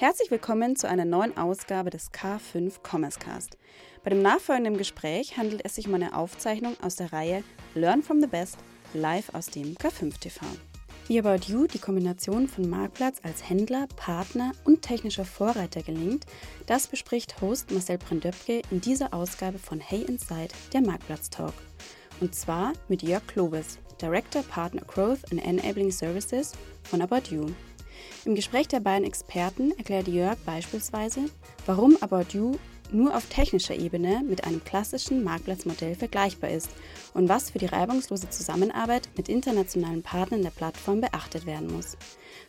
Herzlich willkommen zu einer neuen Ausgabe des K5 Commerce Cast. Bei dem nachfolgenden Gespräch handelt es sich um eine Aufzeichnung aus der Reihe Learn from the Best live aus dem K5 TV. Wie About You die Kombination von Marktplatz als Händler, Partner und technischer Vorreiter gelingt, das bespricht Host Marcel Brendöpke in dieser Ausgabe von Hey Inside, der Marktplatz Talk. Und zwar mit Jörg Klobes, Director Partner Growth and Enabling Services von About You. Im Gespräch der beiden Experten erklärt Jörg beispielsweise, warum About You nur auf technischer Ebene mit einem klassischen Marktplatzmodell vergleichbar ist und was für die reibungslose Zusammenarbeit mit internationalen Partnern der Plattform beachtet werden muss.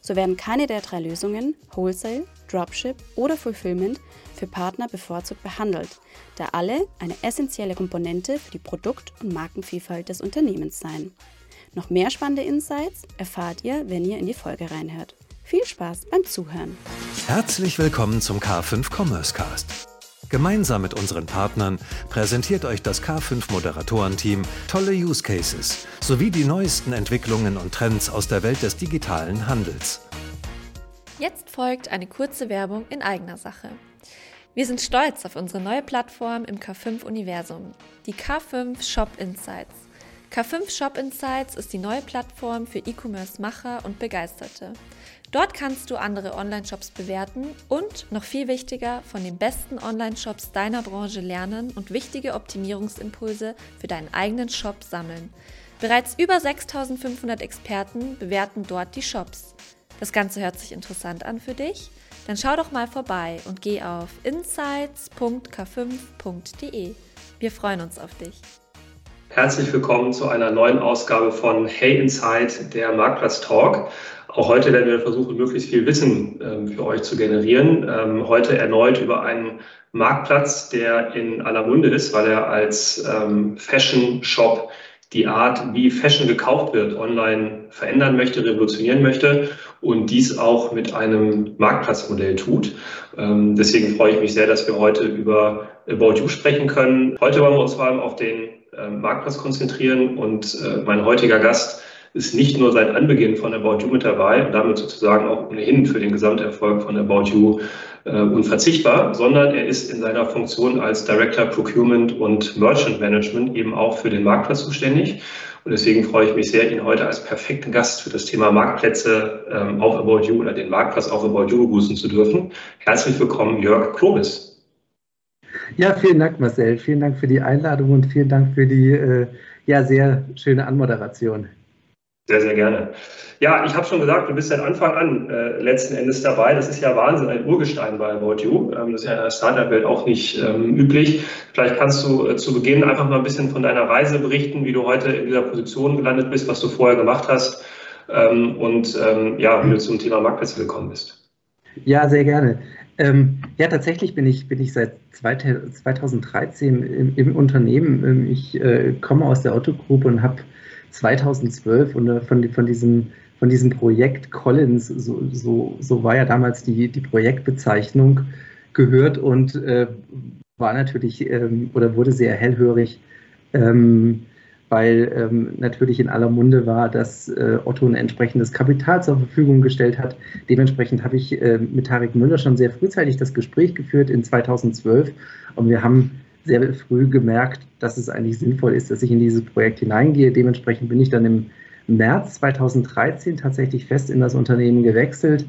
So werden keine der drei Lösungen, Wholesale, Dropship oder Fulfillment, für Partner bevorzugt behandelt, da alle eine essentielle Komponente für die Produkt- und Markenvielfalt des Unternehmens seien. Noch mehr spannende Insights erfahrt ihr, wenn ihr in die Folge reinhört. Viel Spaß beim Zuhören. Herzlich willkommen zum K5 Commerce Cast. Gemeinsam mit unseren Partnern präsentiert euch das K5 Moderatorenteam tolle Use Cases sowie die neuesten Entwicklungen und Trends aus der Welt des digitalen Handels. Jetzt folgt eine kurze Werbung in eigener Sache. Wir sind stolz auf unsere neue Plattform im K5-Universum, die K5 Shop Insights. K5 Shop Insights ist die neue Plattform für E-Commerce-Macher und Begeisterte. Dort kannst du andere Online-Shops bewerten und, noch viel wichtiger, von den besten Online-Shops deiner Branche lernen und wichtige Optimierungsimpulse für deinen eigenen Shop sammeln. Bereits über 6500 Experten bewerten dort die Shops. Das Ganze hört sich interessant an für dich? Dann schau doch mal vorbei und geh auf insights.k5.de. Wir freuen uns auf dich. Herzlich willkommen zu einer neuen Ausgabe von Hey Inside, der Marktplatz Talk. Auch heute werden wir versuchen, möglichst viel Wissen ähm, für euch zu generieren. Ähm, heute erneut über einen Marktplatz, der in aller Munde ist, weil er als ähm, Fashion Shop die Art, wie Fashion gekauft wird, online verändern möchte, revolutionieren möchte und dies auch mit einem Marktplatzmodell tut. Ähm, deswegen freue ich mich sehr, dass wir heute über About You sprechen können. Heute wollen wir uns vor allem auf den Marktplatz konzentrieren und äh, mein heutiger Gast ist nicht nur seit Anbeginn von About You mit dabei und damit sozusagen auch ohnehin für den Gesamterfolg von About You äh, unverzichtbar, sondern er ist in seiner Funktion als Director Procurement und Merchant Management eben auch für den Marktplatz zuständig. Und deswegen freue ich mich sehr, ihn heute als perfekten Gast für das Thema Marktplätze ähm, auf About You oder den Marktplatz auf About You begrüßen zu dürfen. Herzlich willkommen, Jörg Klobis. Ja, vielen Dank, Marcel. Vielen Dank für die Einladung und vielen Dank für die äh, ja, sehr schöne Anmoderation. Sehr, sehr gerne. Ja, ich habe schon gesagt, du bist seit Anfang an äh, letzten Endes dabei. Das ist ja Wahnsinn, ein Urgestein bei About You. Ähm, das ist ja in der Startup-Welt auch nicht ähm, üblich. Vielleicht kannst du äh, zu Beginn einfach mal ein bisschen von deiner Reise berichten, wie du heute in dieser Position gelandet bist, was du vorher gemacht hast ähm, und ähm, ja, wie du zum Thema Marktplätze gekommen bist. Ja, sehr gerne. Ähm, ja, tatsächlich bin ich, bin ich seit 2013 im, im Unternehmen. Ähm, ich äh, komme aus der Otto Group und habe 2012 und, von, von, diesem, von diesem Projekt Collins, so, so, so war ja damals die, die Projektbezeichnung, gehört und äh, war natürlich ähm, oder wurde sehr hellhörig, ähm, weil ähm, natürlich in aller Munde war, dass äh, Otto ein entsprechendes Kapital zur Verfügung gestellt hat. Dementsprechend habe ich äh, mit Tarek Müller schon sehr frühzeitig das Gespräch geführt in 2012 und wir haben sehr früh gemerkt, dass es eigentlich sinnvoll ist, dass ich in dieses Projekt hineingehe. Dementsprechend bin ich dann im März 2013 tatsächlich fest in das Unternehmen gewechselt.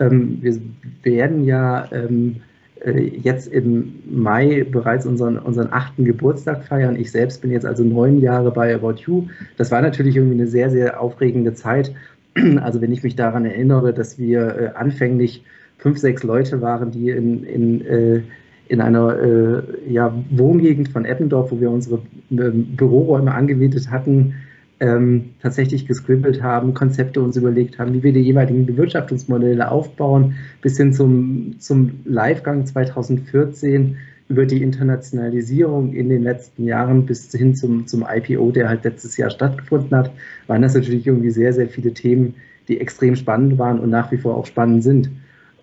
Ähm, wir werden ja ähm, äh, jetzt im Mai bereits unseren, unseren achten Geburtstag feiern. Ich selbst bin jetzt also neun Jahre bei About You. Das war natürlich irgendwie eine sehr, sehr aufregende Zeit. Also wenn ich mich daran erinnere, dass wir äh, anfänglich fünf, sechs Leute waren, die in, in äh, in einer äh, ja, Wohngegend von Eppendorf, wo wir unsere äh, Büroräume angemietet hatten, ähm, tatsächlich gescribbelt haben, Konzepte uns überlegt haben, wie wir die jeweiligen Bewirtschaftungsmodelle aufbauen, bis hin zum, zum Livegang 2014 über die Internationalisierung in den letzten Jahren bis hin zum, zum IPO, der halt letztes Jahr stattgefunden hat, waren das natürlich irgendwie sehr, sehr viele Themen, die extrem spannend waren und nach wie vor auch spannend sind.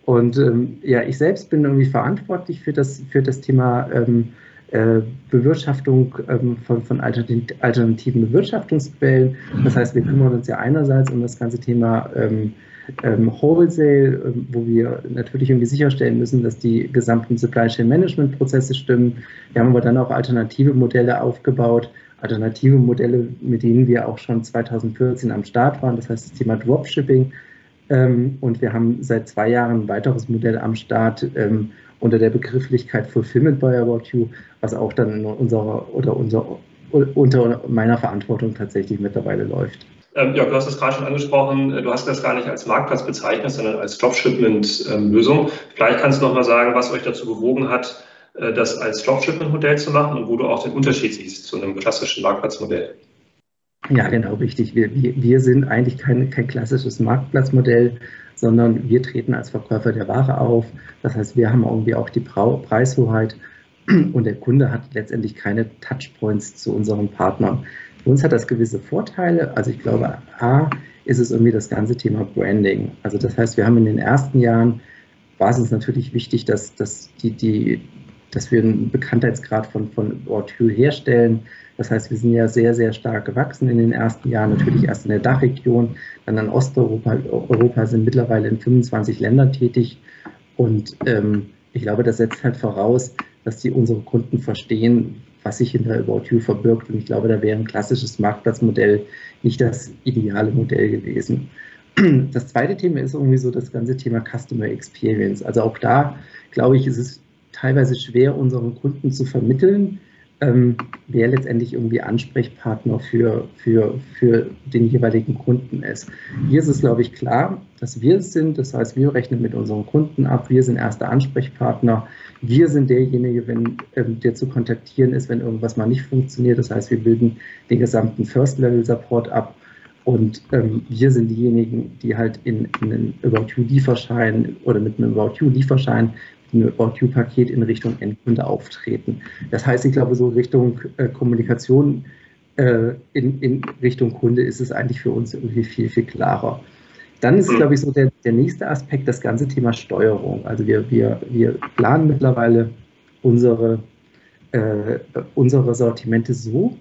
Und ähm, ja, ich selbst bin irgendwie verantwortlich für das, für das Thema ähm, äh, Bewirtschaftung ähm, von, von alternativen Bewirtschaftungsquellen. Das heißt, wir kümmern uns ja einerseits um das ganze Thema ähm, ähm, Wholesale, ähm, wo wir natürlich irgendwie sicherstellen müssen, dass die gesamten Supply Chain Management Prozesse stimmen. Wir haben aber dann auch alternative Modelle aufgebaut, alternative Modelle, mit denen wir auch schon 2014 am Start waren. Das heißt, das Thema Dropshipping. Und wir haben seit zwei Jahren ein weiteres Modell am Start unter der Begrifflichkeit Fulfillment by About You, was auch dann in unserer oder unser, unter meiner Verantwortung tatsächlich mittlerweile läuft. Ähm, ja, du hast es gerade schon angesprochen, äh, du hast das gar nicht als Marktplatz bezeichnet, sondern als Dropshipment-Lösung. Vielleicht kannst du noch mal sagen, was euch dazu bewogen hat, äh, das als Dropshipment-Modell zu machen und wo du auch den Unterschied siehst zu einem klassischen Marktplatzmodell. Ja, genau, richtig. Wir, wir, wir sind eigentlich kein, kein klassisches Marktplatzmodell, sondern wir treten als Verkäufer der Ware auf. Das heißt, wir haben irgendwie auch die Preishoheit und der Kunde hat letztendlich keine Touchpoints zu unseren Partnern. Für uns hat das gewisse Vorteile. Also ich glaube, A ist es irgendwie das ganze Thema Branding. Also das heißt, wir haben in den ersten Jahren, war es uns natürlich wichtig, dass, dass, die, die, dass wir einen Bekanntheitsgrad von, von Ortül herstellen. Das heißt, wir sind ja sehr, sehr stark gewachsen in den ersten Jahren, natürlich erst in der Dachregion, dann in Osteuropa, Europa sind mittlerweile in 25 Ländern tätig. Und ähm, ich glaube, das setzt halt voraus, dass die unsere Kunden verstehen, was sich hinter About You verbirgt. Und ich glaube, da wäre ein klassisches Marktplatzmodell nicht das ideale Modell gewesen. Das zweite Thema ist irgendwie so das ganze Thema Customer Experience. Also auch da, glaube ich, ist es teilweise schwer, unseren Kunden zu vermitteln, ähm, wer letztendlich irgendwie Ansprechpartner für, für, für den jeweiligen Kunden ist. Hier ist es, glaube ich, klar, dass wir es sind. Das heißt, wir rechnen mit unseren Kunden ab. Wir sind erster Ansprechpartner. Wir sind derjenige, wenn, ähm, der zu kontaktieren ist, wenn irgendwas mal nicht funktioniert. Das heißt, wir bilden den gesamten First-Level-Support ab. Und ähm, wir sind diejenigen, die halt in, in einen About You-Lieferschein oder mit einem About You-Lieferschein ein You-Paket in Richtung Endkunde auftreten. Das heißt, ich glaube, so Richtung äh, Kommunikation äh, in, in Richtung Kunde ist es eigentlich für uns irgendwie viel, viel klarer. Dann ist, glaube ich, so der, der nächste Aspekt das ganze Thema Steuerung. Also wir, wir, wir planen mittlerweile unsere, äh, unsere Sortimente so,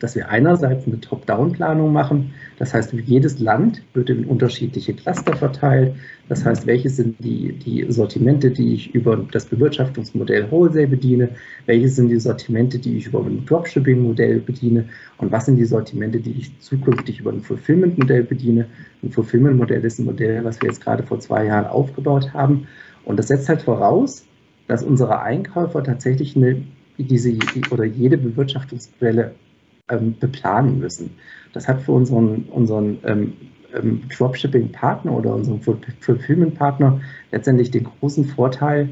dass wir einerseits eine Top-Down-Planung machen. Das heißt, jedes Land wird in unterschiedliche Cluster verteilt. Das heißt, welche sind die, die Sortimente, die ich über das Bewirtschaftungsmodell Wholesale bediene? Welche sind die Sortimente, die ich über ein Dropshipping-Modell bediene? Und was sind die Sortimente, die ich zukünftig über ein Fulfillment-Modell bediene? Ein Fulfillment-Modell ist ein Modell, was wir jetzt gerade vor zwei Jahren aufgebaut haben. Und das setzt halt voraus, dass unsere Einkäufer tatsächlich eine, diese oder jede Bewirtschaftungsquelle ähm, beplanen müssen. Das hat für unseren, unseren ähm, ähm, Dropshipping-Partner oder unseren Fulfillment-Partner letztendlich den großen Vorteil,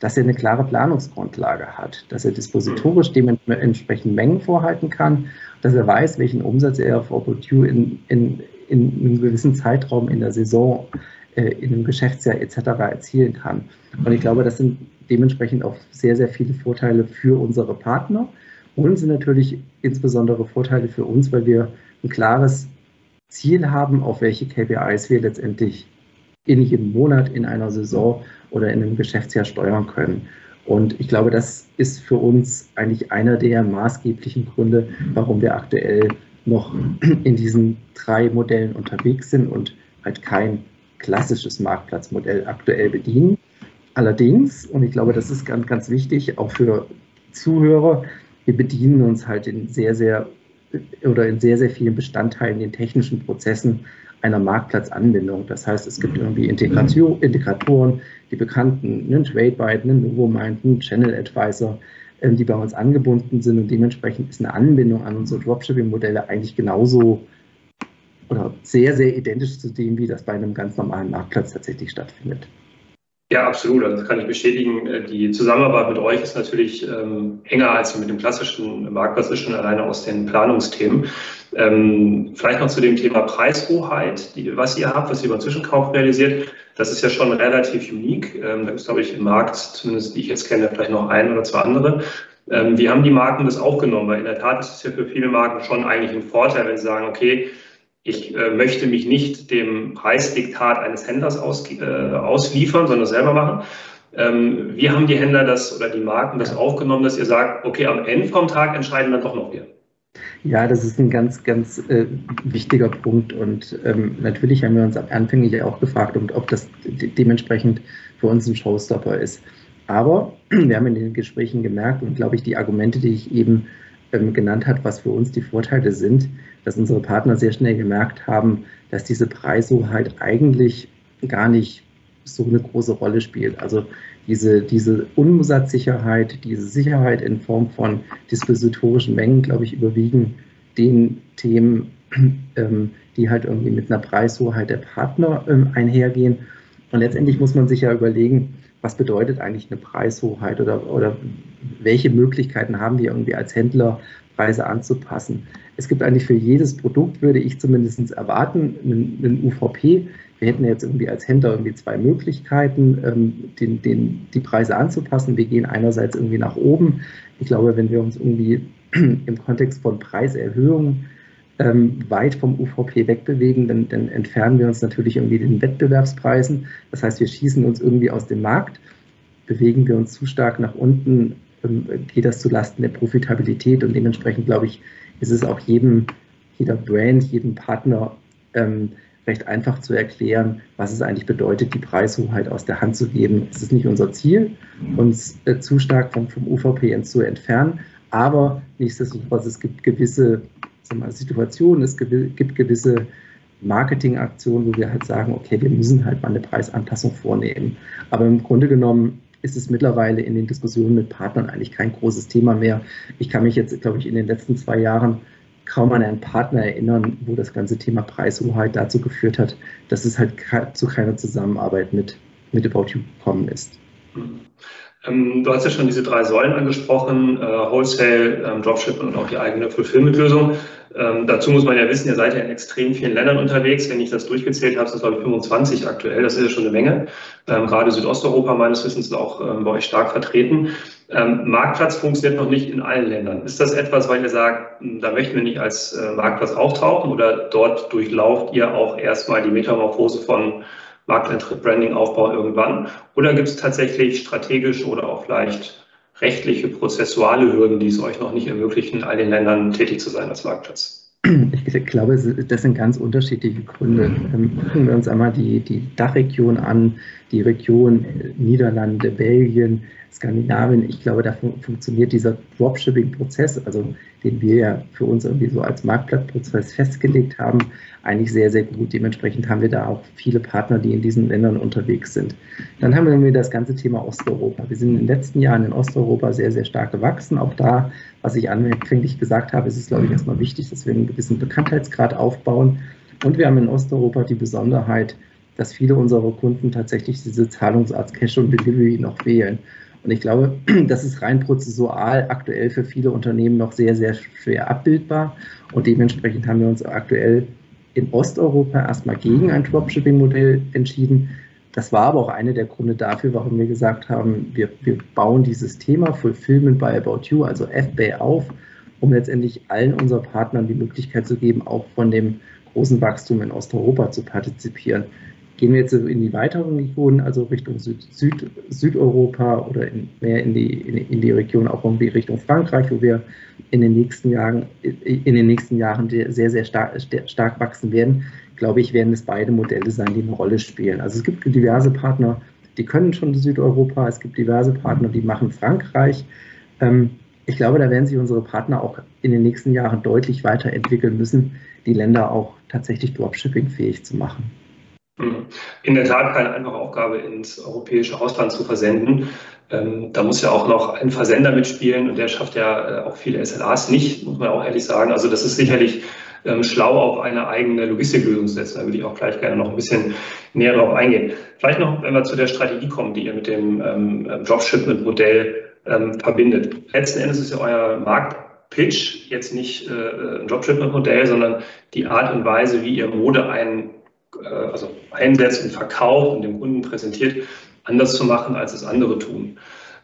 dass er eine klare Planungsgrundlage hat, dass er dispositorisch dementsprechend Mengen vorhalten kann, dass er weiß, welchen Umsatz er auf Opportune in, in, in einem gewissen Zeitraum in der Saison, äh, in einem Geschäftsjahr etc. erzielen kann. Und ich glaube, das sind dementsprechend auch sehr, sehr viele Vorteile für unsere Partner und sind natürlich insbesondere Vorteile für uns, weil wir ein klares Ziel haben, auf welche KPIs wir letztendlich in jedem Monat, in einer Saison oder in einem Geschäftsjahr steuern können. Und ich glaube, das ist für uns eigentlich einer der maßgeblichen Gründe, warum wir aktuell noch in diesen drei Modellen unterwegs sind und halt kein klassisches Marktplatzmodell aktuell bedienen. Allerdings, und ich glaube, das ist ganz, ganz wichtig, auch für Zuhörer, wir bedienen uns halt in sehr, sehr oder in sehr, sehr vielen Bestandteilen, den technischen Prozessen einer Marktplatzanbindung. Das heißt, es gibt irgendwie Integratoren, die bekannten, einen TradeByte, einen Novomind, einen Channel Advisor, ähm, die bei uns angebunden sind und dementsprechend ist eine Anbindung an unsere Dropshipping-Modelle eigentlich genauso oder sehr, sehr identisch zu dem, wie das bei einem ganz normalen Marktplatz tatsächlich stattfindet. Ja, absolut. Also das kann ich bestätigen. Äh, die Zusammenarbeit mit euch ist natürlich ähm, enger als mit dem klassischen Marktplatz ist schon alleine aus den Planungsthemen. Ähm, vielleicht noch zu dem Thema Preishoheit, die, was ihr habt, was ihr über Zwischenkauf realisiert. Das ist ja schon relativ unique. Ähm, da ist, glaube ich, im Markt, zumindest die ich jetzt kenne, vielleicht noch ein oder zwei andere. Ähm, wie haben die Marken das aufgenommen? Weil in der Tat ist es ja für viele Marken schon eigentlich ein Vorteil, wenn sie sagen, okay, ich äh, möchte mich nicht dem Preisdiktat eines Händlers aus, äh, ausliefern, sondern selber machen. Ähm, wie haben die Händler das oder die Marken das aufgenommen, dass ihr sagt, okay, am Ende vom Tag entscheiden dann doch noch wir? Ja, das ist ein ganz, ganz äh, wichtiger Punkt. Und ähm, natürlich haben wir uns anfänglich auch gefragt, ob das de dementsprechend für uns ein Showstopper ist. Aber wir haben in den Gesprächen gemerkt und glaube ich, die Argumente, die ich eben ähm, genannt habe, was für uns die Vorteile sind, dass unsere Partner sehr schnell gemerkt haben, dass diese Preishoheit eigentlich gar nicht so eine große Rolle spielt. Also diese, diese Umsatzsicherheit, diese Sicherheit in Form von dispositorischen Mengen, glaube ich, überwiegen den Themen, ähm, die halt irgendwie mit einer Preishoheit der Partner ähm, einhergehen. Und letztendlich muss man sich ja überlegen, was bedeutet eigentlich eine Preishoheit oder, oder welche Möglichkeiten haben wir irgendwie als Händler, Preise anzupassen. Es gibt eigentlich für jedes Produkt, würde ich zumindest erwarten, einen, einen UVP. Wir hätten jetzt irgendwie als Händler irgendwie zwei Möglichkeiten, ähm, den, den, die Preise anzupassen. Wir gehen einerseits irgendwie nach oben. Ich glaube, wenn wir uns irgendwie im Kontext von Preiserhöhungen ähm, weit vom UVP wegbewegen, dann, dann entfernen wir uns natürlich irgendwie den Wettbewerbspreisen. Das heißt, wir schießen uns irgendwie aus dem Markt. Bewegen wir uns zu stark nach unten, geht das zulasten der Profitabilität und dementsprechend, glaube ich, ist es auch jedem, jeder Brand, jedem Partner ähm, recht einfach zu erklären, was es eigentlich bedeutet, die Preishoheit aus der Hand zu geben. Es ist nicht unser Ziel, uns äh, zu stark vom, vom UVP zu entfernen, aber nichtsdestotrotz, es gibt gewisse mal, Situationen, es gibt gewisse Marketingaktionen, wo wir halt sagen, okay, wir müssen halt mal eine Preisanpassung vornehmen. Aber im Grunde genommen ist es mittlerweile in den Diskussionen mit Partnern eigentlich kein großes Thema mehr. Ich kann mich jetzt, glaube ich, in den letzten zwei Jahren kaum an einen Partner erinnern, wo das ganze Thema Preishoheit dazu geführt hat, dass es halt zu keiner Zusammenarbeit mit, mit About You gekommen ist. Ähm, du hast ja schon diese drei Säulen angesprochen, äh, Wholesale, ähm, Dropshipping und auch die eigene Fulfillment-Lösung. Ähm, dazu muss man ja wissen, ihr seid ja in extrem vielen Ländern unterwegs. Wenn ich das durchgezählt habe, sind es glaube ich 25 aktuell. Das ist ja schon eine Menge. Gerade Südosteuropa meines Wissens ist auch bei euch stark vertreten. Marktplatz funktioniert noch nicht in allen Ländern. Ist das etwas, weil ihr sagt, hm, da möchten wir nicht als äh, Marktplatz auftauchen oder dort durchlauft ihr auch erstmal die Metamorphose von Markteintritt, Branding, Aufbau irgendwann? Oder gibt es tatsächlich strategische oder auch vielleicht rechtliche, prozessuale Hürden, die es euch noch nicht ermöglichen, in all den Ländern tätig zu sein als Marktplatz? Ich glaube, das sind ganz unterschiedliche Gründe. Ähm, gucken wir uns einmal die, die Dachregion an, die Region Niederlande, Belgien, Skandinavien. Ich glaube, da fun funktioniert dieser Dropshipping-Prozess, also den wir ja für uns irgendwie so als Marktplatzprozess festgelegt haben, eigentlich sehr, sehr gut. Dementsprechend haben wir da auch viele Partner, die in diesen Ländern unterwegs sind. Dann haben wir irgendwie das ganze Thema Osteuropa. Wir sind in den letzten Jahren in Osteuropa sehr, sehr stark gewachsen. Auch da, was ich anfänglich gesagt habe, ist es, glaube ich, erstmal wichtig, dass wir einen gewissen Bekanntheitsgrad aufbauen. Und wir haben in Osteuropa die Besonderheit, dass viele unserer Kunden tatsächlich diese Zahlungsart Cash und Delivery noch wählen. Und ich glaube, das ist rein prozessual aktuell für viele Unternehmen noch sehr, sehr schwer abbildbar. Und dementsprechend haben wir uns aktuell in Osteuropa erstmal gegen ein Dropshipping-Modell entschieden. Das war aber auch einer der Gründe dafür, warum wir gesagt haben, wir, wir bauen dieses Thema Fulfillment by About You, also FBA auf, um letztendlich allen unseren Partnern die Möglichkeit zu geben, auch von dem großen Wachstum in Osteuropa zu partizipieren. Gehen wir jetzt in die weiteren Regionen, also Richtung Süd, Süd, Südeuropa oder in, mehr in die, in, in, die Region auch irgendwie Richtung Frankreich, wo wir in den nächsten Jahren, in den nächsten Jahren sehr, sehr stark, stark wachsen werden, glaube ich, werden es beide Modelle sein, die eine Rolle spielen. Also es gibt diverse Partner, die können schon Südeuropa, es gibt diverse Partner, die machen Frankreich. Ähm, ich glaube, da werden sich unsere Partner auch in den nächsten Jahren deutlich weiterentwickeln müssen, die Länder auch tatsächlich Dropshipping fähig zu machen. In der Tat keine einfache Aufgabe, ins europäische Ausland zu versenden. Ähm, da muss ja auch noch ein Versender mitspielen und der schafft ja äh, auch viele SLAs nicht, muss man auch ehrlich sagen. Also das ist sicherlich ähm, schlau auf eine eigene Logistiklösung zu setzen. Da würde ich auch gleich gerne noch ein bisschen näher darauf eingehen. Vielleicht noch, wenn wir zu der Strategie kommen, die ihr mit dem ähm, Dropshipment-Modell ähm, verbindet. Letzten Endes ist ja euer Marktpitch jetzt nicht äh, ein Dropshipment-Modell, sondern die Art und Weise, wie ihr Mode ein also einsetzt und verkauft und dem Kunden präsentiert, anders zu machen, als es andere tun.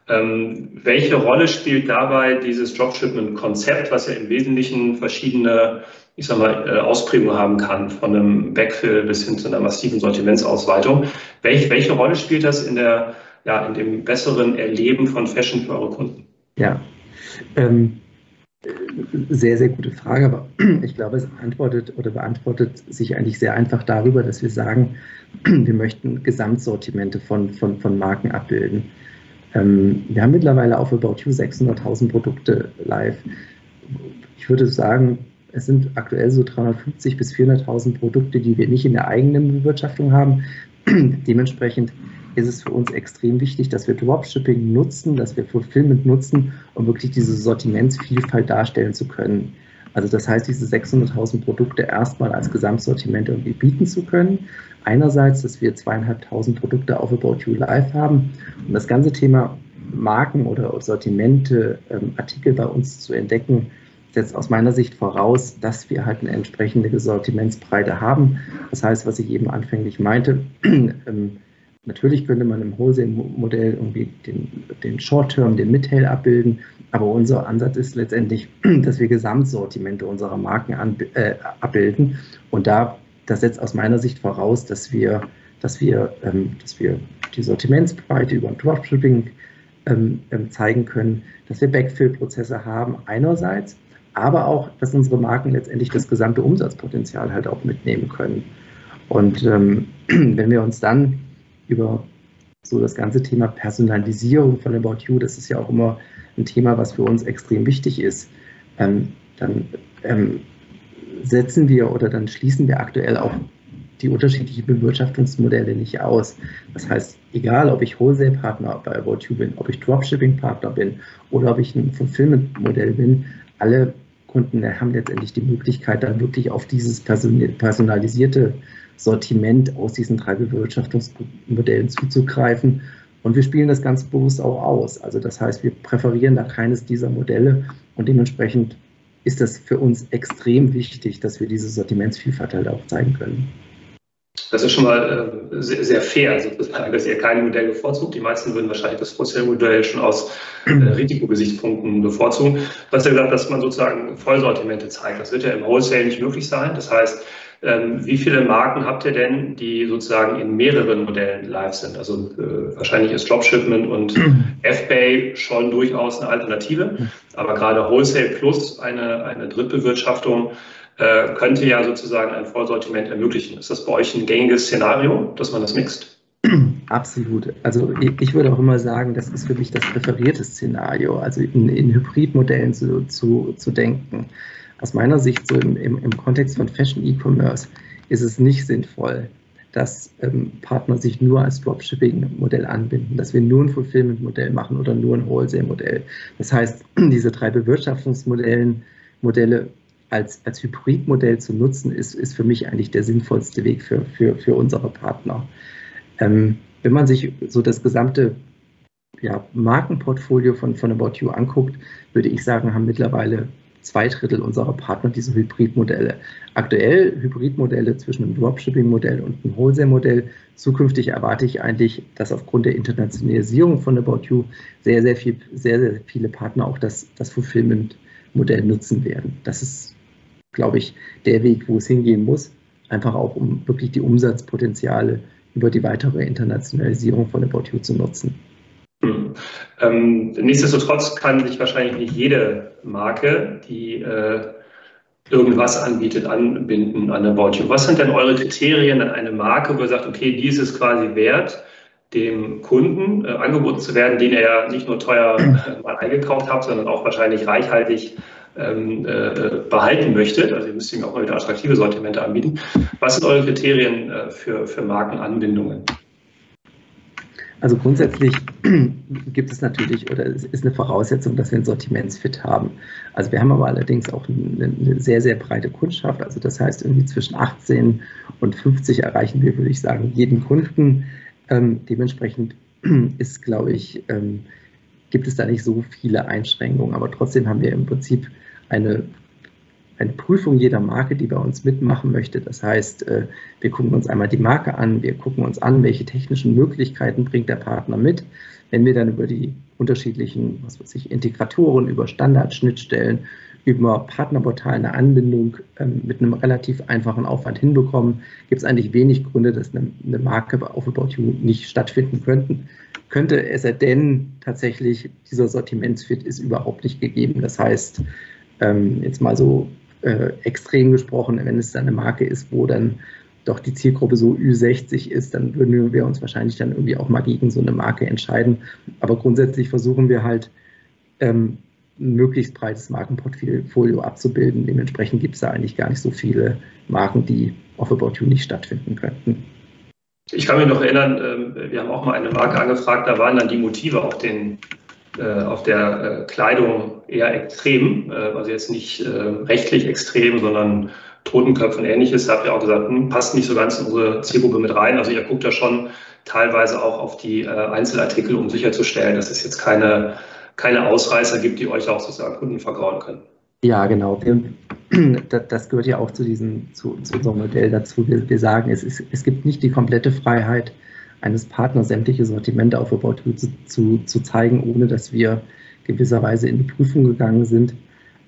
Ähm, welche Rolle spielt dabei dieses Dropshipment-Konzept, was ja im Wesentlichen verschiedene, ich sag mal, äh, Ausprägungen haben kann, von einem Backfill bis hin zu einer massiven Sortimentsausweitung? Welch, welche Rolle spielt das in der ja, in dem besseren Erleben von Fashion für eure Kunden? Ja, ähm, sehr, sehr gute Frage, aber ich glaube, es antwortet oder beantwortet sich eigentlich sehr einfach darüber, dass wir sagen, wir möchten Gesamtsortimente von, von, von Marken abbilden. Ähm, wir haben mittlerweile auf About You 600.000 Produkte live. Ich würde sagen, es sind aktuell so 350 bis 400.000 Produkte, die wir nicht in der eigenen Bewirtschaftung haben. Dementsprechend ist es für uns extrem wichtig, dass wir Dropshipping nutzen, dass wir Fulfillment nutzen, um wirklich diese Sortimentsvielfalt darstellen zu können. Also das heißt, diese 600.000 Produkte erstmal als Gesamtsortiment irgendwie bieten zu können. Einerseits, dass wir zweieinhalbtausend Produkte auf About You Live haben und das ganze Thema Marken oder Sortimente, ähm, Artikel bei uns zu entdecken, setzt aus meiner Sicht voraus, dass wir halt eine entsprechende Sortimentsbreite haben. Das heißt, was ich eben anfänglich meinte, ähm, Natürlich könnte man im Wholesale-Modell irgendwie den, den Short-Term, den Mid-Tail abbilden, aber unser Ansatz ist letztendlich, dass wir Gesamtsortimente unserer Marken an, äh, abbilden. Und da, das setzt aus meiner Sicht voraus, dass wir, dass wir, ähm, dass wir die Sortimentsbreite über ein Dropshipping ähm, ähm, zeigen können, dass wir Backfill-Prozesse haben einerseits, aber auch, dass unsere Marken letztendlich das gesamte Umsatzpotenzial halt auch mitnehmen können. Und ähm, wenn wir uns dann über so das ganze Thema Personalisierung von About You, das ist ja auch immer ein Thema, was für uns extrem wichtig ist, ähm, dann ähm, setzen wir oder dann schließen wir aktuell auch die unterschiedlichen Bewirtschaftungsmodelle nicht aus. Das heißt, egal ob ich Wholesale-Partner bei About You bin, ob ich Dropshipping-Partner bin oder ob ich ein Fulfillment-Modell bin, alle Kunden haben letztendlich die Möglichkeit, dann wirklich auf dieses personalisierte Sortiment aus diesen drei Bewirtschaftungsmodellen zuzugreifen. Und wir spielen das ganz bewusst auch aus. Also das heißt, wir präferieren da keines dieser Modelle und dementsprechend ist das für uns extrem wichtig, dass wir diese Sortimentsvielfalt halt auch zeigen können. Das ist schon mal äh, sehr, sehr, fair, sozusagen, dass ihr kein Modell bevorzugt. Die meisten würden wahrscheinlich das Wholesale-Modell schon aus äh, Risikogesichtspunkten bevorzugen. Du hast ja gesagt, dass man sozusagen Vollsortimente zeigt. Das wird ja im Wholesale nicht möglich sein. Das heißt, ähm, wie viele Marken habt ihr denn, die sozusagen in mehreren Modellen live sind? Also äh, wahrscheinlich ist Dropshipment und FBay schon durchaus eine Alternative, aber gerade Wholesale Plus, eine, eine Drittbewirtschaftung, äh, könnte ja sozusagen ein Vollsortiment ermöglichen. Ist das bei euch ein gängiges Szenario, dass man das mixt? Absolut. Also ich würde auch immer sagen, das ist für mich das präferierte Szenario, also in, in Hybridmodellen zu, zu, zu denken aus meiner Sicht so im, im, im Kontext von Fashion E-Commerce ist es nicht sinnvoll, dass ähm, Partner sich nur als Dropshipping-Modell anbinden, dass wir nur ein Fulfillment-Modell machen oder nur ein Wholesale-Modell. Das heißt, diese drei Bewirtschaftungsmodelle Modelle als, als Hybridmodell zu nutzen, ist, ist für mich eigentlich der sinnvollste Weg für, für, für unsere Partner. Ähm, wenn man sich so das gesamte ja, Markenportfolio von, von About You anguckt, würde ich sagen, haben mittlerweile zwei Drittel unserer Partner diese Hybridmodelle. Aktuell Hybridmodelle zwischen einem Dropshipping-Modell und einem Wholesale-Modell. Zukünftig erwarte ich eigentlich, dass aufgrund der Internationalisierung von About You sehr, sehr, viel, sehr, sehr viele Partner auch das, das Fulfillment-Modell nutzen werden. Das ist, glaube ich, der Weg, wo es hingehen muss. Einfach auch, um wirklich die Umsatzpotenziale über die weitere Internationalisierung von About You zu nutzen. Hm. Ähm, nichtsdestotrotz kann sich wahrscheinlich nicht jede Marke, die äh, irgendwas anbietet, anbinden an About You. Was sind denn eure Kriterien an eine Marke, wo ihr sagt, okay, die ist es quasi wert, dem Kunden äh, angeboten zu werden, den er ja nicht nur teuer äh, mal eingekauft hat, sondern auch wahrscheinlich reichhaltig ähm, äh, behalten möchtet. Also ihr müsst ihm auch mal wieder attraktive Sortimente anbieten. Was sind eure Kriterien äh, für, für Markenanbindungen? Also grundsätzlich gibt es natürlich oder es ist eine Voraussetzung, dass wir ein Sortimentsfit haben. Also wir haben aber allerdings auch eine, eine, sehr, sehr breite Kundschaft. Also das heißt, irgendwie zwischen 18 und 50 erreichen wir, würde ich sagen, jeden Kunden. Ähm, dementsprechend ist, glaube ich, ähm, gibt es da nicht so viele Einschränkungen. Aber trotzdem haben wir im Prinzip eine eine Prüfung jeder Marke, die bei uns mitmachen möchte. Das heißt, äh, wir gucken uns einmal die Marke an, wir gucken uns an, welche technischen Möglichkeiten bringt der Partner mit. Wenn wir dann über die unterschiedlichen, was weiß ich, Integratoren, über Standardschnittstellen, über Partnerportal eine Anbindung ähm, mit einem relativ einfachen Aufwand hinbekommen, gibt es eigentlich wenig Gründe, dass eine, eine Marke auf About You nicht stattfinden könnten. Könnte es er denn tatsächlich, dieser Sortimentsfit ist überhaupt nicht gegeben. Das heißt, ähm, jetzt mal so äh, extrem gesprochen, wenn es eine Marke ist, wo dann doch die Zielgruppe so Ü60 ist, dann würden wir uns wahrscheinlich dann irgendwie auch mal gegen so eine Marke entscheiden. Aber grundsätzlich versuchen wir halt, ähm, ein möglichst breites Markenportfolio abzubilden. Dementsprechend gibt es da eigentlich gar nicht so viele Marken, die auf About You nicht stattfinden könnten. Ich kann mich noch erinnern, ähm, wir haben auch mal eine Marke angefragt, da waren dann die Motive auf, den, äh, auf der äh, Kleidung eher extrem, äh, also jetzt nicht rechtlich extrem, sondern Totenköpfe und ähnliches. Da habt ihr auch gesagt, hm, passt nicht so ganz in unsere Zielgruppe mit rein. Also ihr guckt da schon teilweise auch auf die Einzelartikel, um sicherzustellen, dass es jetzt keine keine Ausreißer gibt, die euch auch sozusagen Kunden vergrauen können. Ja, genau. Das gehört ja auch zu, diesem, zu, zu unserem Modell dazu. Wir, wir sagen, es, ist, es gibt nicht die komplette Freiheit eines Partners, sämtliche Sortimente auf About zu, zu, zu zeigen, ohne dass wir gewisserweise in die Prüfung gegangen sind.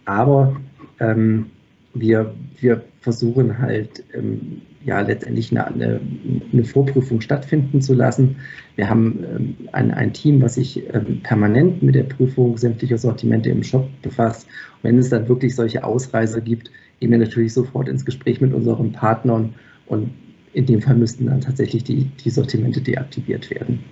Aber ähm, wir, wir versuchen halt ähm, ja letztendlich eine, eine, eine, Vorprüfung stattfinden zu lassen. Wir haben ähm, ein, ein, Team, was sich ähm, permanent mit der Prüfung sämtlicher Sortimente im Shop befasst. Und wenn es dann wirklich solche Ausreißer gibt, gehen wir natürlich sofort ins Gespräch mit unseren Partnern und in dem Fall müssten dann tatsächlich die, die Sortimente deaktiviert werden.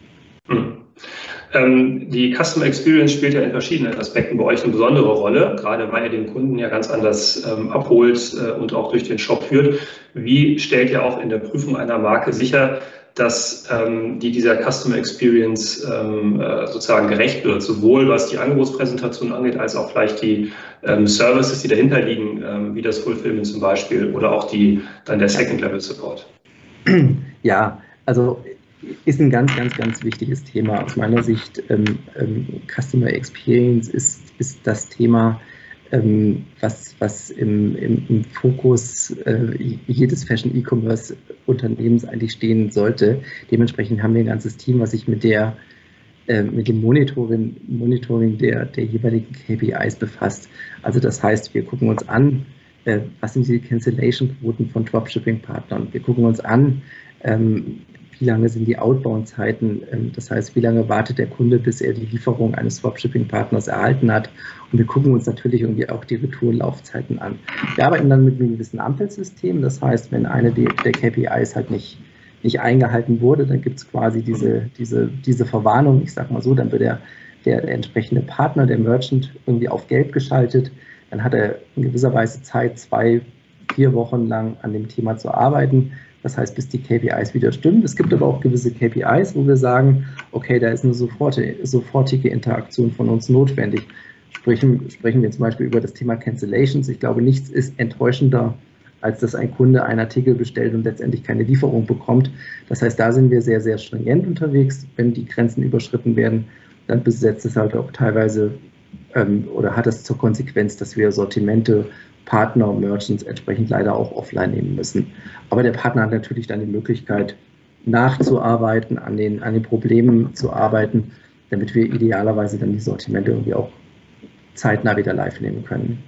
Hm. Ähm, die Customer Experience spielt ja in verschiedenen Aspekten bei euch eine besondere Rolle, gerade weil ihr den Kunden ja ganz anders ähm, abholt äh, und auch durch den Shop führt. Wie stellt ihr auch in der Prüfung einer Marke sicher, dass ähm, die dieser Customer Experience ähm, äh, sozusagen gerecht wird, sowohl was die Angebotspräsentation angeht, als auch vielleicht die ähm, Services, die dahinter liegen, ähm, wie das Fulfillment zum Beispiel oder auch die dann der Second Level Support? Ja, also ist ein ganz, ganz, ganz wichtiges Thema. Aus meiner Sicht, ähm, ähm, Customer Experience ist, ist das Thema, ähm, was, was im, im, im Fokus äh, jedes Fashion-E-Commerce-Unternehmens eigentlich stehen sollte. Dementsprechend haben wir ein ganzes Team, was sich mit der äh, mit dem Monitoring, Monitoring der, der jeweiligen KPIs befasst. Also das heißt, wir gucken uns an, äh, was sind die Cancellation-Quoten von Dropshipping-Partnern. Wir gucken uns an, ähm, wie lange sind die Outbound-Zeiten, ähm, das heißt, wie lange wartet der Kunde, bis er die Lieferung eines Dropshipping-Partners erhalten hat. Und wir gucken uns natürlich irgendwie auch die Retourenlaufzeiten an. Wir arbeiten dann mit einem gewissen Ampelsystem, das heißt, wenn eine der KPIs halt nicht, nicht eingehalten wurde, dann gibt es quasi diese, diese, diese Verwarnung, ich sage mal so, dann wird der, der, der entsprechende Partner, der Merchant, irgendwie auf Gelb geschaltet. Dann hat er in gewisser Weise Zeit, zwei, vier Wochen lang an dem Thema zu arbeiten das heißt, bis die KPIs wieder stimmen. Es gibt aber auch gewisse KPIs, wo wir sagen, okay, da ist eine sofortige, Interaktion von uns notwendig. Sprechen, sprechen wir zum Beispiel über das Thema Cancellations. Ich glaube, nichts ist enttäuschender, als dass ein Kunde einen Artikel bestellt und letztendlich keine Lieferung bekommt. Das heißt, da sind wir sehr, sehr stringent unterwegs. Wenn die Grenzen überschritten werden, dann besetzt es halt auch teilweise ähm, oder hat es zur Konsequenz, dass wir Sortimente Partner, Merchants entsprechend leider auch offline nehmen müssen. Aber der Partner hat natürlich dann die Möglichkeit, nachzuarbeiten, an den, an den Problemen zu arbeiten, damit wir idealerweise dann die Sortimente irgendwie auch zeitnah wieder live nehmen können.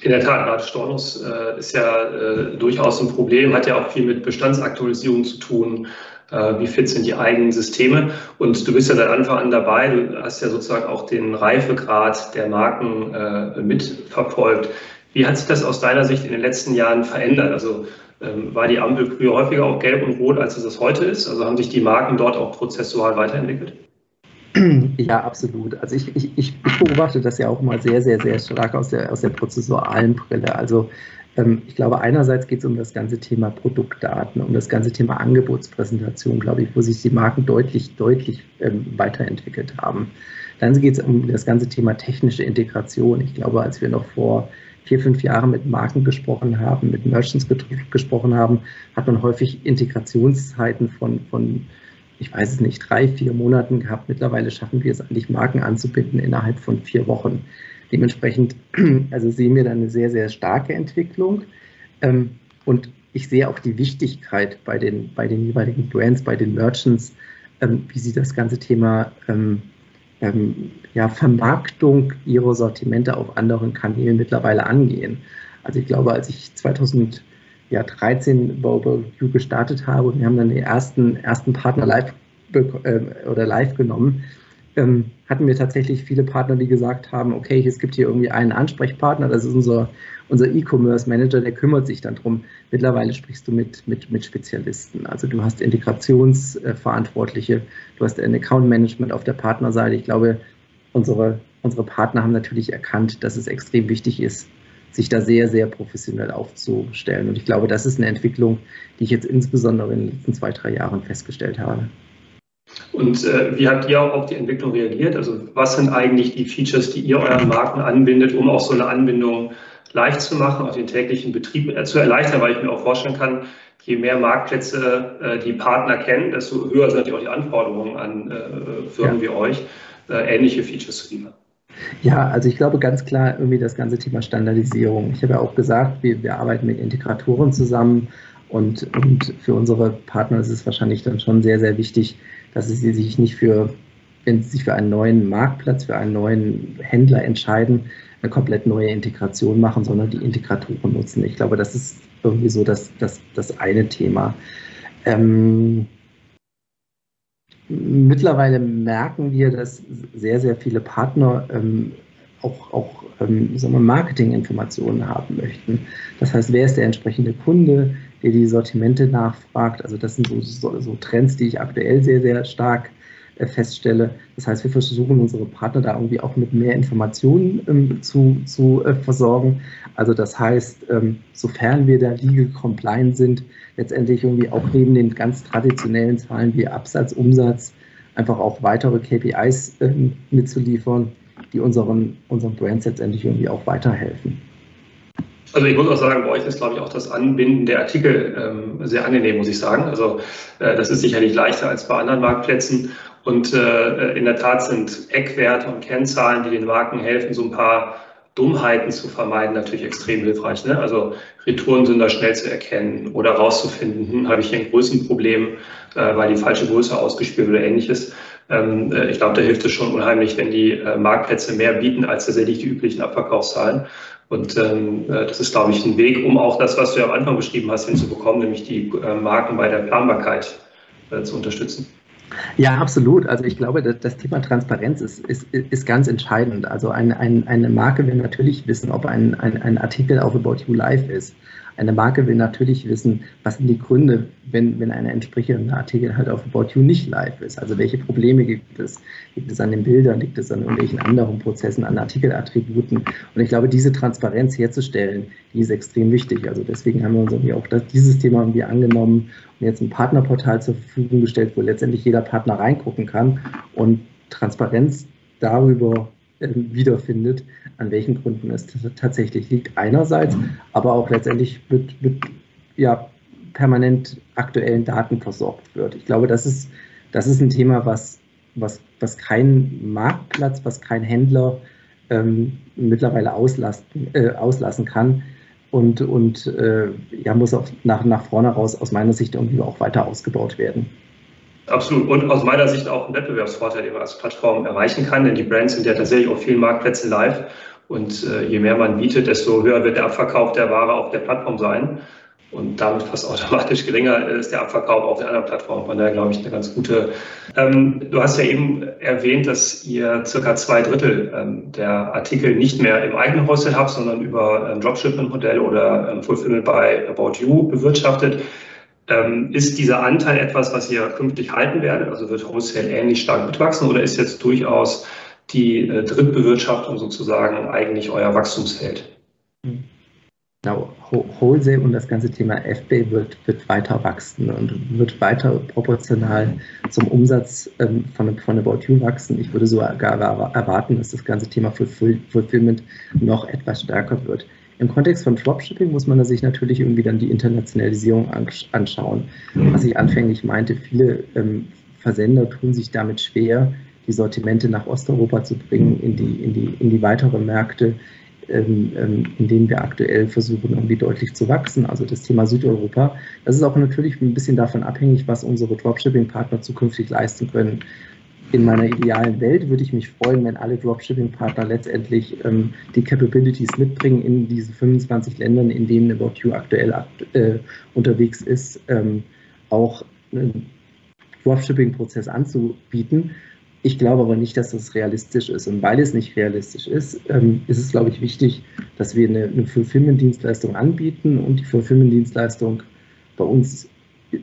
In der Tat, gerade Stornos äh, ist ja äh, durchaus ein Problem, hat ja auch viel mit Bestandsaktualisierung zu tun. Äh, wie fit sind die eigenen Systeme? Und du bist ja seit Anfang an dabei, du hast ja sozusagen auch den Reifegrad der Marken äh, mitverfolgt. Wie hat sich das aus deiner Sicht in den letzten Jahren verändert? Also ähm, war die Ampel früher häufiger auch gelb und rot, als es das heute ist? Also haben sich die Marken dort auch prozessual weiterentwickelt? Ja, absolut. Also ich, ich, ich beobachte das ja auch mal sehr, sehr, sehr stark aus der, aus der prozessualen Brille. Also ähm, ich glaube, einerseits geht es um das ganze Thema Produktdaten, um das ganze Thema Angebotspräsentation, glaube ich, wo sich die Marken deutlich, deutlich ähm, weiterentwickelt haben. Dann geht es um das ganze Thema technische Integration. Ich glaube, als wir noch vor vier, fünf Jahre mit Marken gesprochen haben, mit Merchants gesprochen haben, hat man häufig Integrationszeiten von, von, ich weiß es nicht, drei, vier Monaten gehabt. Mittlerweile schaffen wir es eigentlich, Marken anzubinden innerhalb von vier Wochen. Dementsprechend, also sehen wir da eine sehr, sehr starke Entwicklung. Ähm, und ich sehe auch die Wichtigkeit bei den, bei den jeweiligen Brands, bei den Merchants, ähm, wie sie das ganze Thema ähm, ja, Vermarktung ihrer Sortimente auf anderen Kanälen mittlerweile angehen. Also ich glaube, als ich 2013 bei OpenView gestartet habe und wir haben dann die ersten, ersten Partner live äh, oder live genommen, ähm, hatten wir tatsächlich viele Partner, die gesagt haben, okay, es gibt hier irgendwie einen Ansprechpartner, das ist unser, unser E-Commerce-Manager, der kümmert sich dann drum. Mittlerweile sprichst du mit, mit, mit Spezialisten. Also du hast Integrationsverantwortliche, du hast ein Account-Management auf der Partnerseite. Ich glaube, unsere, unsere Partner haben natürlich erkannt, dass es extrem wichtig ist, sich da sehr, sehr professionell aufzustellen. Und ich glaube, das ist eine Entwicklung, die ich jetzt insbesondere in den letzten zwei, drei Jahren festgestellt habe. Und äh, wie habt ihr auch auf die Entwicklung reagiert? Also was sind eigentlich die Features, die ihr euren Marken anbindet, um auch so eine Anbindung leicht zu machen, auch den täglichen Betrieb äh, zu erleichtern, weil ich mir auch vorstellen kann, je mehr Marktplätze äh, die Partner kennen, desto höher sind natürlich auch die Anforderungen an äh, Firmen ja. wie euch, äh, ähnliche Features zu liefern. Ja, also ich glaube ganz klar irgendwie das ganze Thema Standardisierung. Ich habe ja auch gesagt, wir, wir arbeiten mit Integratoren zusammen und, und für unsere Partner ist es wahrscheinlich dann schon sehr, sehr wichtig, dass sie sich nicht für, wenn sie sich für einen neuen Marktplatz, für einen neuen Händler entscheiden, eine komplett neue Integration machen, sondern die Integratoren nutzen. Ich glaube, das ist irgendwie so das, das, das eine Thema. Ähm, mittlerweile merken wir, dass sehr, sehr viele Partner ähm, auch, auch ähm, Marketinginformationen haben möchten. Das heißt, wer ist der entsprechende Kunde? der die Sortimente nachfragt. Also das sind so, so, so Trends, die ich aktuell sehr, sehr stark feststelle. Das heißt, wir versuchen unsere Partner da irgendwie auch mit mehr Informationen ähm, zu, zu äh, versorgen. Also das heißt, ähm, sofern wir da legal compliant sind, letztendlich irgendwie auch neben den ganz traditionellen Zahlen wie Absatz, Umsatz, einfach auch weitere KPIs ähm, mitzuliefern, die unseren, unseren Brands letztendlich irgendwie auch weiterhelfen. Also ich muss auch sagen, bei euch ist, glaube ich, auch das Anbinden der Artikel ähm, sehr angenehm, muss ich sagen. Also äh, das ist sicherlich leichter als bei anderen Marktplätzen. Und äh, in der Tat sind Eckwerte und Kennzahlen, die den Marken helfen, so ein paar Dummheiten zu vermeiden, natürlich extrem hilfreich. Ne? Also Retouren sind da schnell zu erkennen oder rauszufinden, hm, habe ich hier ein Größenproblem, äh, weil die falsche Größe ausgespielt oder ähnliches. Ähm, äh, ich glaube, da hilft es schon unheimlich, wenn die äh, Marktplätze mehr bieten als tatsächlich die üblichen Abverkaufszahlen. Und ähm, äh, das ist, glaube ich, ein Weg, um auch das, was du ja am Anfang beschrieben hast, hinzubekommen, nämlich die äh, Marken bei der Planbarkeit äh, zu unterstützen. Ja, absolut. Also ich glaube, das, Thema Transparenz ist, ist, ist ganz entscheidend. Also eine, eine, eine Marke will natürlich wissen, ob ein, ein, ein Artikel auf About You Live ist. Eine Marke will natürlich wissen, was sind die Gründe, wenn, wenn ein entsprechender Artikel halt auf About You nicht live ist. Also welche Probleme gibt es? Liegt es an den Bildern? Liegt es an irgendwelchen anderen Prozessen, an Artikelattributen? Und ich glaube, diese Transparenz herzustellen, die ist extrem wichtig. Also deswegen haben wir uns irgendwie auch das, dieses Thema irgendwie angenommen und jetzt ein Partnerportal zur Verfügung gestellt, wo letztendlich jeder Partner reingucken kann und Transparenz darüber wiederfindet, an welchen Gründen es tatsächlich liegt. Einerseits, aber auch letztendlich mit, mit ja, permanent aktuellen Daten versorgt wird. Ich glaube, das ist, das ist ein Thema, was, was, was kein Marktplatz, was kein Händler ähm, mittlerweile auslasten, äh, auslassen kann. Und, und äh, ja, muss auch nach, nach vorne raus aus meiner Sicht irgendwie auch weiter ausgebaut werden. Absolut. Und aus meiner Sicht auch ein Wettbewerbsvorteil, den man als Plattform erreichen kann, denn die Brands sind ja tatsächlich auf vielen Marktplätzen live. Und äh, je mehr man bietet, desto höher wird der Abverkauf der Ware auf der Plattform sein. Und damit fast automatisch geringer ist der Abverkauf auf der anderen Plattform. Von daher glaube ich eine ganz gute. Ähm, du hast ja eben erwähnt, dass ihr circa zwei Drittel ähm, der Artikel nicht mehr im eigenen Wholesale habt, sondern über ähm, Dropshipment-Modelle oder ähm, Fulfillment by About You bewirtschaftet. Ähm, ist dieser Anteil etwas, was ihr künftig halten werdet? Also wird Wholesale ähnlich stark mitwachsen oder ist jetzt durchaus die äh, Drittbewirtschaftung sozusagen eigentlich euer Wachstumsfeld? Genau, Wholesale und das ganze Thema FBA wird, wird weiter wachsen und wird weiter proportional zum Umsatz ähm, von, von About You wachsen. Ich würde sogar erwarten, dass das ganze Thema Fulfillment noch etwas stärker wird. Im Kontext von Dropshipping muss man sich natürlich irgendwie dann die Internationalisierung anschauen. Was ich anfänglich meinte, viele ähm, Versender tun sich damit schwer, die Sortimente nach Osteuropa zu bringen, in die, in die, in die weiteren Märkte, ähm, ähm, in denen wir aktuell versuchen, irgendwie deutlich zu wachsen. Also das Thema Südeuropa. Das ist auch natürlich ein bisschen davon abhängig, was unsere Dropshipping-Partner zukünftig leisten können. In meiner idealen Welt würde ich mich freuen, wenn alle Dropshipping-Partner letztendlich ähm, die Capabilities mitbringen, in diesen 25 Ländern, in denen About You aktuell äh, unterwegs ist, ähm, auch einen Dropshipping-Prozess anzubieten. Ich glaube aber nicht, dass das realistisch ist. Und weil es nicht realistisch ist, ähm, ist es, glaube ich, wichtig, dass wir eine, eine Fulfillment-Dienstleistung anbieten und die Fulfillment-Dienstleistung bei uns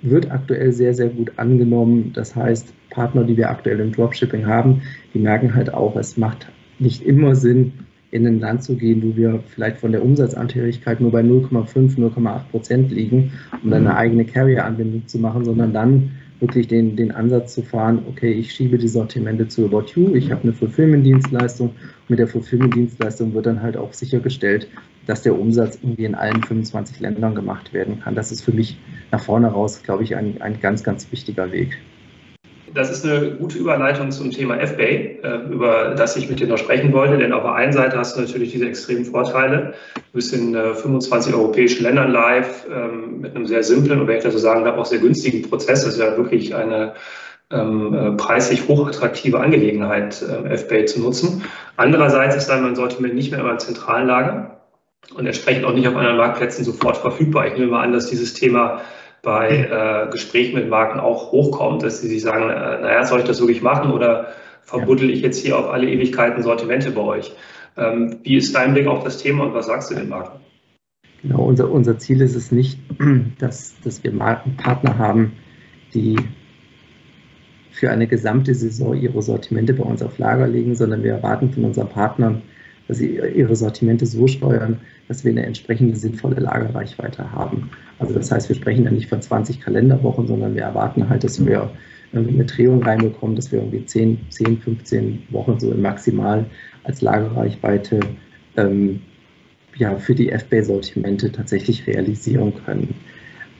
wird aktuell sehr, sehr gut angenommen. Das heißt, Partner, die wir aktuell im Dropshipping haben, die merken halt auch, es macht nicht immer Sinn, in ein Land zu gehen, wo wir vielleicht von der Umsatzanteiligkeit nur bei 0,5, 0,8 Prozent liegen, um dann eine eigene Carrier-Anbindung zu machen, sondern dann wirklich den, den Ansatz zu fahren, okay, ich schiebe die Sortimente zu About You, ich habe eine Fulfillment-Dienstleistung. Mit der Fulfillment-Dienstleistung wird dann halt auch sichergestellt, dass der Umsatz irgendwie in allen 25 Ländern gemacht werden kann. Das ist für mich nach vorne raus, glaube ich, ein, ein ganz, ganz wichtiger Weg. Das ist eine gute Überleitung zum Thema FBay, äh, über das ich mit dir noch sprechen wollte. Denn auf der einen Seite hast du natürlich diese extremen Vorteile. Du bist in 25 äh, europäischen Ländern live ähm, mit einem sehr simplen und wenn ich das so sagen darf, auch sehr günstigen Prozess. Das ist ja wirklich eine ähm, äh, preislich hochattraktive Angelegenheit, FBay zu nutzen. Andererseits ist dann mein Sortiment nicht mehr immer im zentralen Lager und entsprechend auch nicht auf anderen Marktplätzen sofort verfügbar. Ich nehme mal an, dass dieses Thema bei äh, Gesprächen mit Marken auch hochkommt, dass sie sich sagen, äh, naja, soll ich das wirklich machen oder verbuddel ich jetzt hier auf alle Ewigkeiten Sortimente bei euch? Ähm, wie ist dein Blick auf das Thema und was sagst du den Marken? Genau, unser, unser Ziel ist es nicht, dass, dass wir Markenpartner haben, die für eine gesamte Saison ihre Sortimente bei uns auf Lager legen, sondern wir erwarten von unseren Partnern, dass sie ihre Sortimente so steuern, dass wir eine entsprechende sinnvolle Lagerreichweite haben. Also das heißt, wir sprechen dann nicht von 20 Kalenderwochen, sondern wir erwarten halt, dass wir eine Drehung reinbekommen, dass wir irgendwie 10, 10 15 Wochen so maximal als Lagerreichweite ähm, ja, für die FBA-Sortimente tatsächlich realisieren können.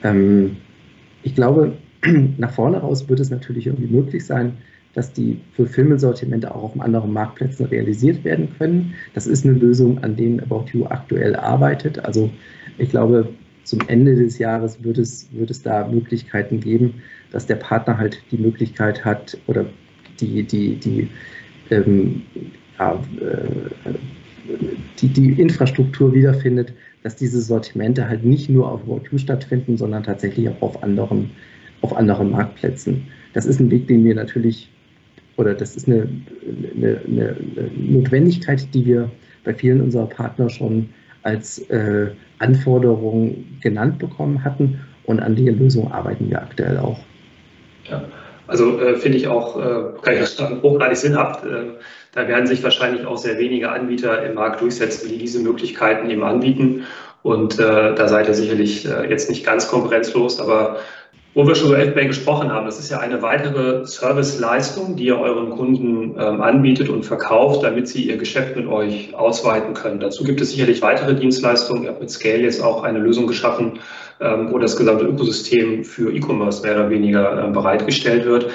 Ähm, ich glaube, nach vorne raus wird es natürlich irgendwie möglich sein, dass die Fulfillment-Sortimente auch auf anderen Marktplätzen realisiert werden können. Das ist eine Lösung, an denen About You aktuell arbeitet. Also ich glaube, zum Ende des Jahres wird es, wird es da Möglichkeiten geben, dass der Partner halt die Möglichkeit hat oder die, die, die, ähm, ja, äh, die, die Infrastruktur wiederfindet, dass diese Sortimente halt nicht nur auf About You stattfinden, sondern tatsächlich auch auf anderen, auf anderen Marktplätzen. Das ist ein Weg, den wir natürlich oder das ist eine, eine, eine Notwendigkeit, die wir bei vielen unserer Partner schon als äh, Anforderung genannt bekommen hatten und an der Lösung arbeiten wir aktuell auch. Ja, also äh, finde ich auch, äh, kann ich sagen, hochgradig sinnhaft. Äh, da werden sich wahrscheinlich auch sehr wenige Anbieter im Markt durchsetzen, die diese Möglichkeiten eben anbieten. Und äh, da seid ihr sicherlich äh, jetzt nicht ganz konkurrenzlos, aber wo wir schon über FBay gesprochen haben, das ist ja eine weitere Serviceleistung, die ihr euren Kunden ähm, anbietet und verkauft, damit sie ihr Geschäft mit euch ausweiten können. Dazu gibt es sicherlich weitere Dienstleistungen. Ihr habt mit Scale jetzt auch eine Lösung geschaffen, ähm, wo das gesamte Ökosystem für E-Commerce mehr oder weniger ähm, bereitgestellt wird.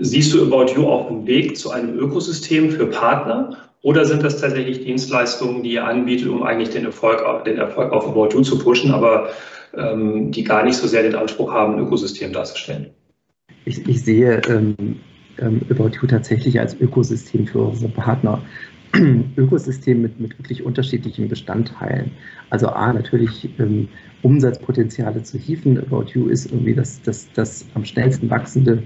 Siehst du About You auf dem Weg zu einem Ökosystem für Partner? Oder sind das tatsächlich Dienstleistungen, die ihr anbietet, um eigentlich den Erfolg, den Erfolg auf About You zu pushen, aber ähm, die gar nicht so sehr den Anspruch haben, ein Ökosystem darzustellen. Ich, ich sehe ähm, ähm, About You tatsächlich als Ökosystem für unsere Partner. Ökosystem mit, mit wirklich unterschiedlichen Bestandteilen. Also A, natürlich ähm, Umsatzpotenziale zu hieven. About You ist irgendwie das, das, das am schnellsten wachsende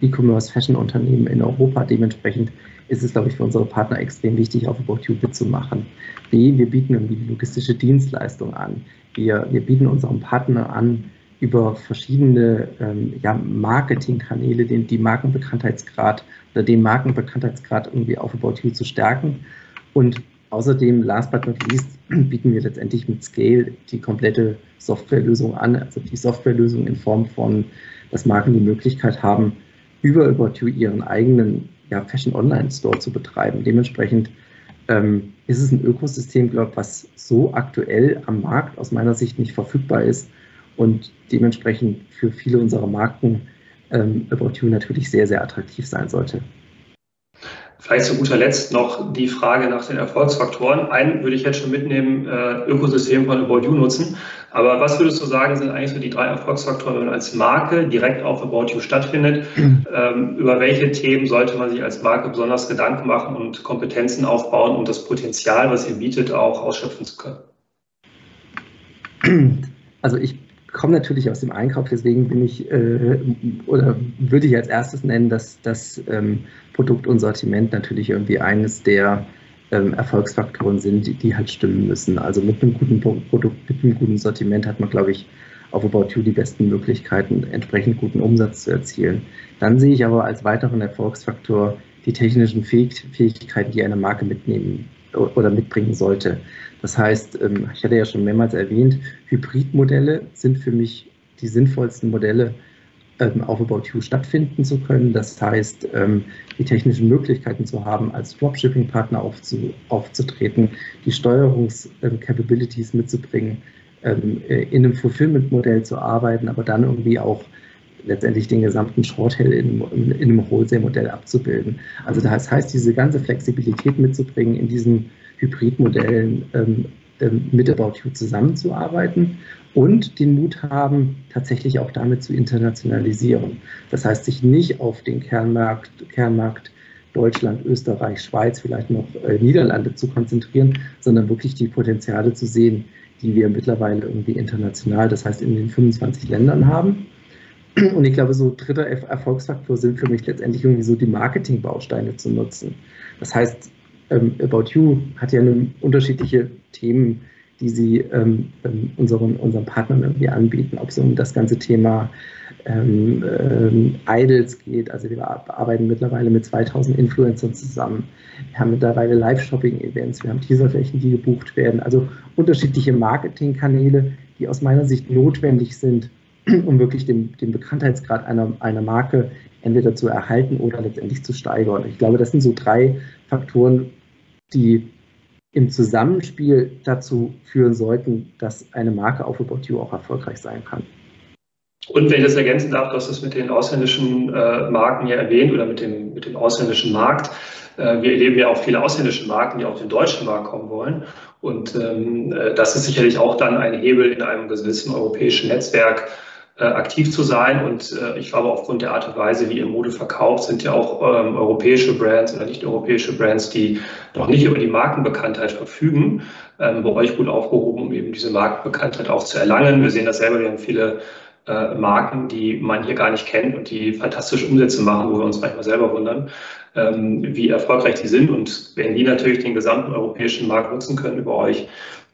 E-Commerce-Fashion-Unternehmen in Europa. Dementsprechend ist es, glaube ich, für unsere Partner extrem wichtig, auf About You mitzumachen. B, wir bieten irgendwie die logistische Dienstleistung an. Wir, wir bieten unseren Partner an, über verschiedene ähm, ja, Marketingkanäle den, die Markenbekanntheitsgrad oder den Markenbekanntheitsgrad irgendwie auf About You zu stärken. Und außerdem, last but not least, bieten wir letztendlich mit Scale die komplette Softwarelösung an, also die Softwarelösung in Form von, dass Marken die Möglichkeit haben, über About You ihren eigenen ja, Fashion Online Store zu betreiben. Dementsprechend ähm, ist es ein Ökosystem, glaube ich, was so aktuell am Markt aus meiner Sicht nicht verfügbar ist und dementsprechend für viele unserer Marken ähm, About You natürlich sehr, sehr attraktiv sein sollte. Vielleicht zu guter Letzt noch die Frage nach den Erfolgsfaktoren. Einen würde ich jetzt schon mitnehmen, äh, Ökosystem von About You nutzen. Aber was würdest du sagen, sind eigentlich so die drei Erfolgsfaktoren, wenn man als Marke direkt auf About You stattfindet? Ähm, über welche Themen sollte man sich als Marke besonders Gedanken machen und Kompetenzen aufbauen, um das Potenzial, was ihr bietet, auch ausschöpfen zu können? Also ich komme natürlich aus dem Einkauf, deswegen bin ich äh, oder würde ich als erstes nennen, dass das ähm, Produkt und Sortiment natürlich irgendwie eines der ähm, Erfolgsfaktoren sind, die, die, halt stimmen müssen. Also mit einem guten Produkt, mit einem guten Sortiment hat man, glaube ich, auf About You die besten Möglichkeiten, entsprechend guten Umsatz zu erzielen. Dann sehe ich aber als weiteren Erfolgsfaktor die technischen Fähig Fähigkeiten, die eine Marke mitnehmen oder mitbringen sollte. Das heißt, ähm, ich hatte ja schon mehrmals erwähnt, Hybridmodelle sind für mich die sinnvollsten Modelle, ähm, auf About You stattfinden zu können. Das heißt, ähm, die technischen Möglichkeiten zu haben, als Dropshipping-Partner aufzutreten, die Steuerungs-Capabilities mitzubringen, äh, in einem Fulfillment-Modell zu arbeiten, aber dann irgendwie auch letztendlich den gesamten Shortail in, in, in einem Wholesale-Modell abzubilden. Also das heißt, diese ganze Flexibilität mitzubringen in diesen Hybridmodellen ähm, ähm, mit About You zusammenzuarbeiten und den Mut haben, tatsächlich auch damit zu internationalisieren. Das heißt, sich nicht auf den Kernmarkt, Kernmarkt Deutschland, Österreich, Schweiz, vielleicht noch äh, Niederlande zu konzentrieren, sondern wirklich die Potenziale zu sehen, die wir mittlerweile irgendwie international, das heißt in den 25 Ländern haben. Und ich glaube, so dritter Erfolgsfaktor sind für mich letztendlich irgendwie so die Marketingbausteine zu nutzen. Das heißt, ähm, About You hat ja unterschiedliche Themen, die sie ähm, ähm, unseren, unseren Partnern irgendwie anbieten, ob es um das ganze Thema ähm, ähm, Idols geht. Also wir arbeiten mittlerweile mit 2000 Influencern zusammen. Wir haben mittlerweile Live-Shopping-Events, wir haben Teaserflächen, die gebucht werden. Also unterschiedliche Marketingkanäle, die aus meiner Sicht notwendig sind, um wirklich den, den Bekanntheitsgrad einer, einer Marke entweder zu erhalten oder letztendlich zu steigern. Ich glaube, das sind so drei Faktoren, die im Zusammenspiel dazu führen sollten, dass eine Marke auf About You auch erfolgreich sein kann. Und wenn ich das ergänzen darf, du hast es mit den ausländischen äh, Marken ja erwähnt oder mit dem, mit dem ausländischen Markt. Äh, wir erleben ja auch viele ausländische Marken, die auf den deutschen Markt kommen wollen. Und ähm, äh, das ist sicherlich auch dann ein Hebel in einem gewissen europäischen Netzwerk, aktiv zu sein. Und äh, ich glaube, aufgrund der Art und Weise, wie ihr Mode verkauft, sind ja auch ähm, europäische Brands oder nicht europäische Brands, die noch nicht über die Markenbekanntheit verfügen, ähm, bei euch gut aufgehoben, um eben diese Markenbekanntheit auch zu erlangen. Wir sehen das selber, wir haben viele äh, Marken, die man hier gar nicht kennt und die fantastische Umsätze machen, wo wir uns manchmal selber wundern, ähm, wie erfolgreich die sind. Und wenn die natürlich den gesamten europäischen Markt nutzen können über euch,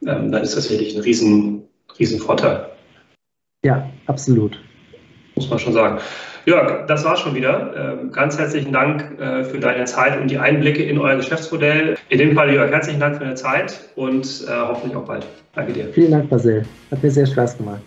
ähm, dann ist das wirklich ein riesen, riesen Vorteil. Ja, absolut. Muss man schon sagen. Jörg, das war schon wieder. Ähm, ganz herzlichen Dank äh, für deine Zeit und die Einblicke in euer Geschäftsmodell. In dem Fall, Jörg, herzlichen Dank für deine Zeit und äh, hoffentlich auch bald. Danke dir. Vielen Dank, Basil. Hat mir sehr Spaß gemacht.